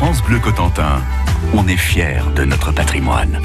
France Bleu Cotentin, on est fiers de notre patrimoine.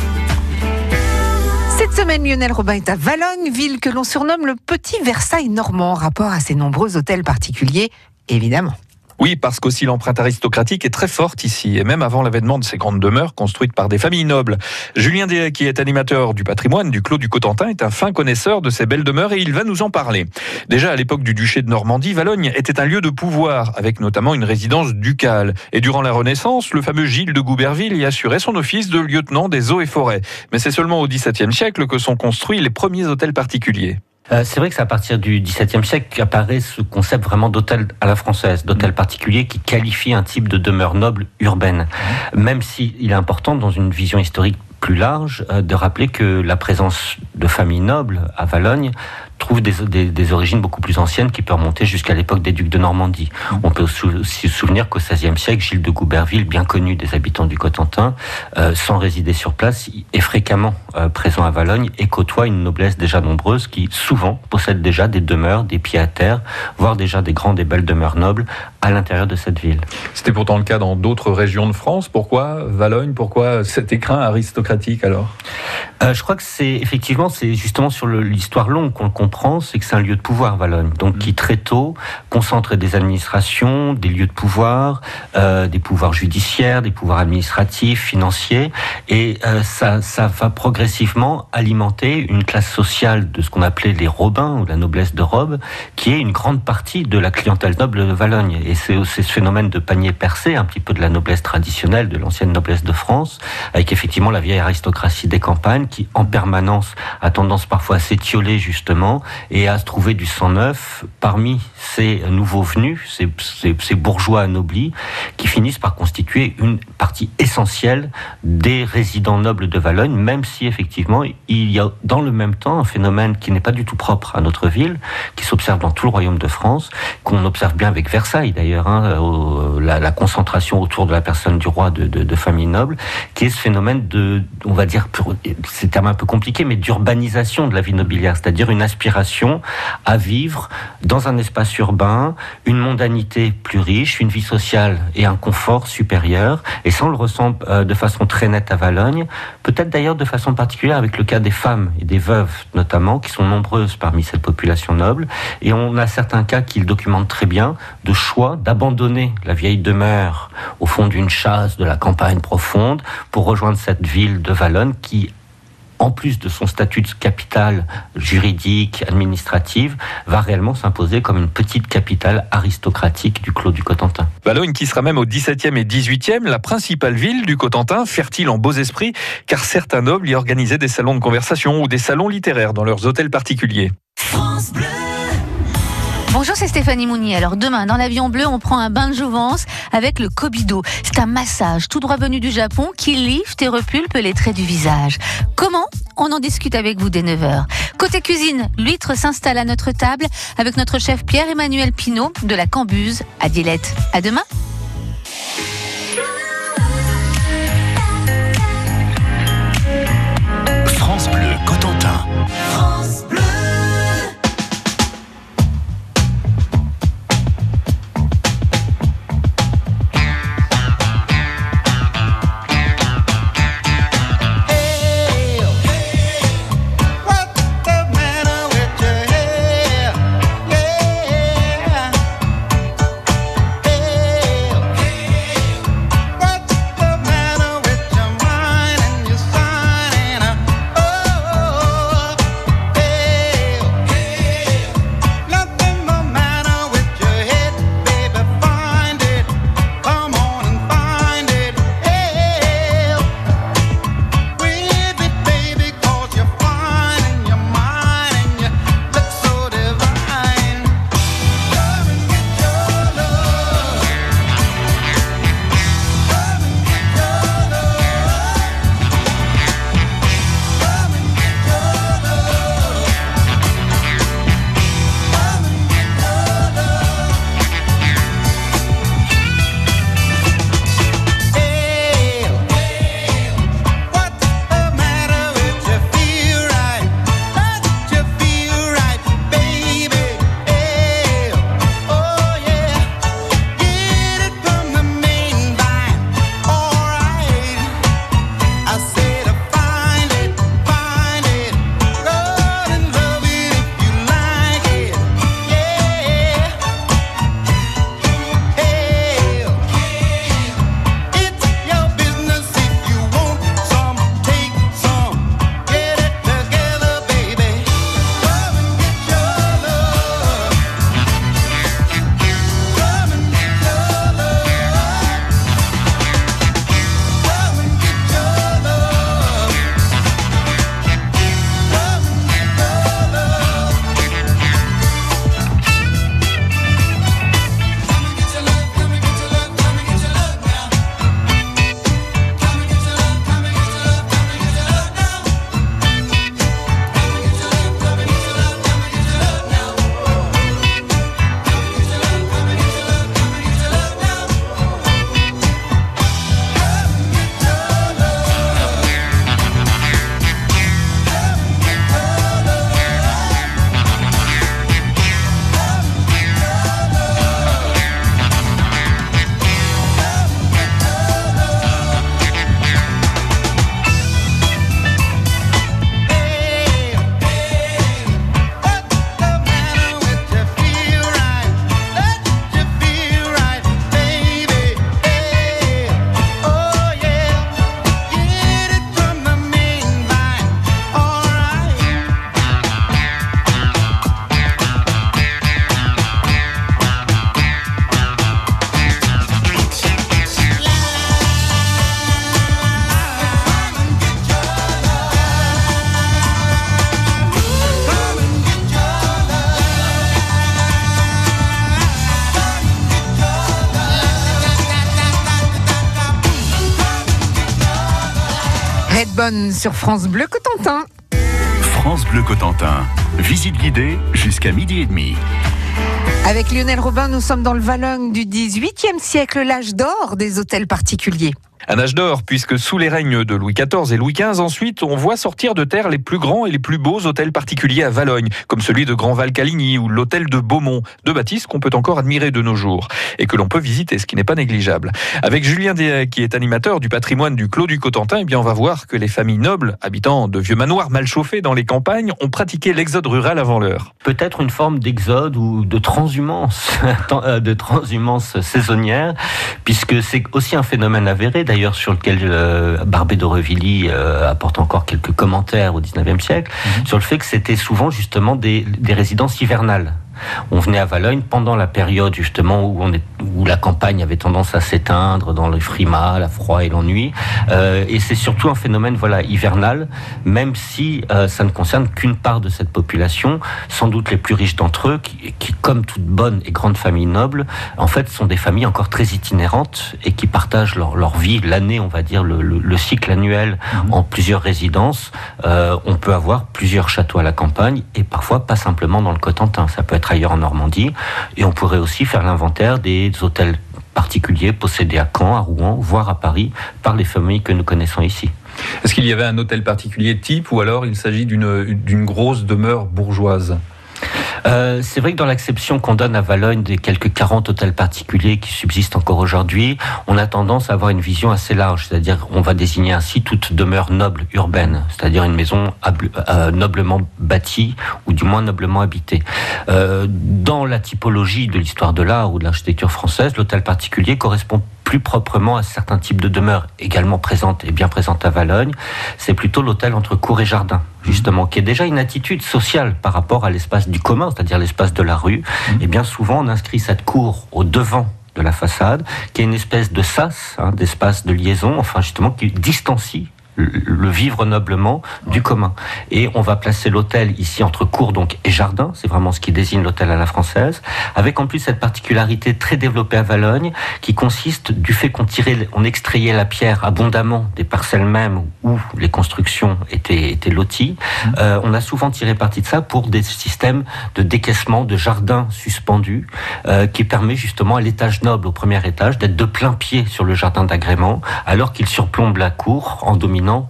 Cette semaine, Lionel Robin est à Valogne, ville que l'on surnomme le petit Versailles normand, rapport à ses nombreux hôtels particuliers, évidemment. Oui, parce qu'aussi l'empreinte aristocratique est très forte ici, et même avant l'avènement de ces grandes demeures construites par des familles nobles. Julien Déa, qui est animateur du patrimoine du Clos du Cotentin, est un fin connaisseur de ces belles demeures et il va nous en parler. Déjà à l'époque du duché de Normandie, Valogne était un lieu de pouvoir, avec notamment une résidence ducale. Et durant la Renaissance, le fameux Gilles de Gouberville y assurait son office de lieutenant des eaux et forêts. Mais c'est seulement au XVIIe siècle que sont construits les premiers hôtels particuliers. Euh, c'est vrai que c'est à partir du XVIIe siècle qu'apparaît ce concept vraiment d'hôtel à la française, d'hôtel mmh. particulier qui qualifie un type de demeure noble urbaine. Mmh. Même s'il est important dans une vision historique plus large euh, de rappeler que la présence de familles nobles à Valogne trouve des, des, origines beaucoup plus anciennes qui peuvent remonter jusqu'à l'époque des ducs de Normandie. On peut aussi se souvenir qu'au XVIe siècle, Gilles de Gouberville, bien connu des habitants du Cotentin, euh, sans résider sur place, est fréquemment euh, présent à Valogne et côtoie une noblesse déjà nombreuse qui souvent possède déjà des demeures, des pieds à terre, voire déjà des grandes et belles demeures nobles à l'intérieur de cette ville. C'était pourtant le cas dans d'autres régions de France. Pourquoi Valogne? Pourquoi cet écrin aristocratique alors? Euh, Je crois que c'est effectivement c'est justement sur l'histoire longue qu'on comprend c'est que c'est un lieu de pouvoir, Valogne. Donc, qui très tôt concentre des administrations, des lieux de pouvoir, euh, des pouvoirs judiciaires, des pouvoirs administratifs, financiers. Et euh, ça, ça va progressivement alimenter une classe sociale de ce qu'on appelait les Robins ou la noblesse de robe, qui est une grande partie de la clientèle noble de Valogne. Et c'est ce phénomène de panier percé, un petit peu de la noblesse traditionnelle, de l'ancienne noblesse de France, avec effectivement la vieille aristocratie des campagnes qui, en permanence, a tendance parfois à s'étioler justement et à se trouver du sang neuf parmi ces nouveaux venus, ces, ces, bourgeois anoblis, qui finissent par constituer une partie essentielle des résidents nobles de Valogne, même si effectivement il y a dans le même temps un phénomène qui n'est pas du tout propre à notre ville, qui s'observe dans tout le royaume de France, qu'on observe bien avec Versailles d'ailleurs, hein, la, concentration autour de la personne du roi de, de, de famille noble, qui est ce phénomène de, on va dire, c'est un terme un peu compliqué, mais d'urbanisation de la vie nobiliaire, c'est-à-dire une aspiration à vivre dans un espace urbain, une mondanité plus riche, une vie sociale et un confort supérieur. Et ça, on le ressent euh, de façon très nette à Valogne, peut-être d'ailleurs de façon particulière avec le cas des femmes et des veuves notamment, qui sont nombreuses parmi cette population noble. Et on a certains cas qui le documentent très bien, de choix d'abandonner la vieille demeure au fond d'une chasse de la campagne profonde pour rejoindre cette ville de Valogne qui en plus de son statut de capitale juridique, administrative, va réellement s'imposer comme une petite capitale aristocratique du Clos du Cotentin. Valogne qui sera même au XVIIe et XVIIIe la principale ville du Cotentin, fertile en beaux esprits, car certains nobles y organisaient des salons de conversation ou des salons littéraires dans leurs hôtels particuliers. France Bleu. Bonjour, c'est Stéphanie Mounier. Alors demain, dans l'avion bleu, on prend un bain de jouvence avec le Kobido. C'est un massage tout droit venu du Japon qui lifte et repulpe les traits du visage. Comment? On en discute avec vous dès 9h. Côté cuisine, l'huître s'installe à notre table avec notre chef Pierre-Emmanuel Pinault de la Cambuse à Dilette. À demain France Bleu Cotentin. Sur France Bleu Cotentin. France Bleu Cotentin. Visite guidée jusqu'à midi et demi. Avec Lionel Robin, nous sommes dans le Valogne du 18e siècle, l'âge d'or des hôtels particuliers. Un âge d'or, puisque sous les règnes de Louis XIV et Louis XV, ensuite, on voit sortir de terre les plus grands et les plus beaux hôtels particuliers à Valogne, comme celui de Grand Val-Caligny ou l'hôtel de Beaumont, deux bâtisses qu'on peut encore admirer de nos jours et que l'on peut visiter, ce qui n'est pas négligeable. Avec Julien Déhay, qui est animateur du patrimoine du Clos du Cotentin, eh bien, on va voir que les familles nobles, habitant de vieux manoirs mal chauffés dans les campagnes, ont pratiqué l'exode rural avant l'heure. Peut-être une forme d'exode ou de transhumance, de transhumance saisonnière, puisque c'est aussi un phénomène avéré d'ailleurs sur lequel euh, Barbé d'Aurevilly euh, apporte encore quelques commentaires au 19e siècle, mhm. sur le fait que c'était souvent justement des, des résidences hivernales. On venait à Valogne pendant la période justement où, on est, où la campagne avait tendance à s'éteindre dans le frimas, la froid et l'ennui. Euh, et c'est surtout un phénomène voilà hivernal, même si euh, ça ne concerne qu'une part de cette population, sans doute les plus riches d'entre eux, qui, qui, comme toute bonne et grande famille noble, en fait sont des familles encore très itinérantes et qui partagent leur, leur vie l'année, on va dire le, le, le cycle annuel mmh. en plusieurs résidences. Euh, on peut avoir plusieurs châteaux à la campagne et parfois pas simplement dans le Cotentin. Ça peut être ailleurs en Normandie. Et on pourrait aussi faire l'inventaire des hôtels particuliers possédés à Caen, à Rouen, voire à Paris, par les familles que nous connaissons ici. Est-ce qu'il y avait un hôtel particulier type ou alors il s'agit d'une grosse demeure bourgeoise? Euh, c'est vrai que dans l'acception qu'on donne à Valogne des quelques 40 hôtels particuliers qui subsistent encore aujourd'hui, on a tendance à avoir une vision assez large, c'est-à-dire on va désigner ainsi toute demeure noble urbaine, c'est-à-dire une maison euh, noblement bâtie ou du moins noblement habitée. Euh, dans la typologie de l'histoire de l'art ou de l'architecture française, l'hôtel particulier correspond plus proprement à certains types de demeures également présentes et bien présentes à Valogne, c'est plutôt l'hôtel entre cour et jardin, justement, qui est déjà une attitude sociale par rapport à l'espace du commun, c'est-à-dire l'espace de la rue. Et bien souvent, on inscrit cette cour au devant de la façade, qui est une espèce de sas, hein, d'espace de liaison, enfin justement qui distancie le vivre noblement du commun. Et on va placer l'hôtel ici entre cour donc et jardin, c'est vraiment ce qui désigne l'hôtel à la française, avec en plus cette particularité très développée à Valogne, qui consiste du fait qu'on tirait, on extrayait la pierre abondamment des parcelles mêmes où les constructions étaient, étaient loties. Mmh. Euh, on a souvent tiré parti de ça pour des systèmes de décaissement de jardins suspendus, euh, qui permet justement à l'étage noble, au premier étage, d'être de plein pied sur le jardin d'agrément, alors qu'il surplombe la cour en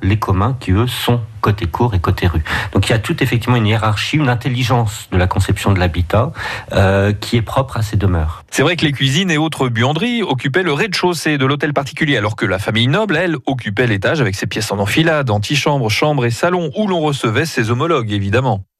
les communs qui, eux, sont côté cour et côté rue. Donc il y a tout effectivement une hiérarchie, une intelligence de la conception de l'habitat euh, qui est propre à ces demeures. C'est vrai que les cuisines et autres buanderies occupaient le rez-de-chaussée de l'hôtel particulier, alors que la famille noble, elle, occupait l'étage avec ses pièces en enfilade, antichambre, chambre et salon, où l'on recevait ses homologues, évidemment.